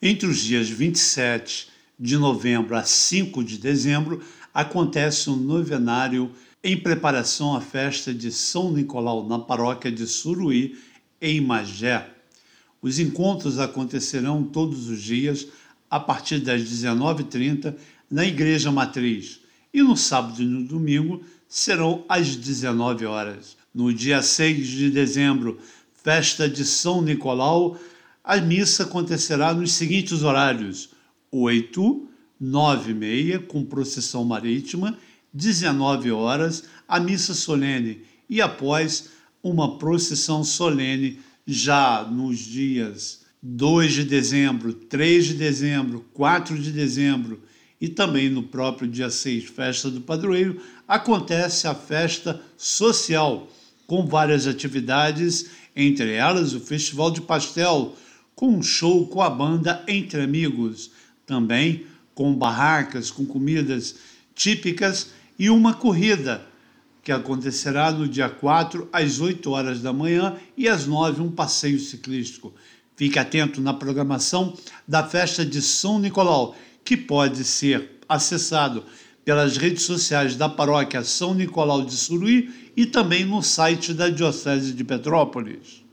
Entre os dias 27 de novembro a 5 de dezembro, acontece um novenário em preparação à festa de São Nicolau na paróquia de Suruí, em Magé. Os encontros acontecerão todos os dias a partir das 19h30 na Igreja Matriz e no sábado e no domingo serão às 19 horas. No dia 6 de dezembro, festa de São Nicolau, a missa acontecerá nos seguintes horários: 8, 9 e meia, com procissão marítima, 19 horas, a missa solene. E após uma procissão solene já nos dias 2 de dezembro, 3 de dezembro, 4 de dezembro. E também no próprio dia 6, festa do padroeiro, acontece a festa social, com várias atividades, entre elas o Festival de Pastel, com um show com a banda Entre Amigos, também com barracas, com comidas típicas e uma corrida que acontecerá no dia 4 às 8 horas da manhã e às 9 um passeio ciclístico. Fique atento na programação da festa de São Nicolau, que pode ser acessado pelas redes sociais da paróquia São Nicolau de Suruí e também no site da Diocese de Petrópolis.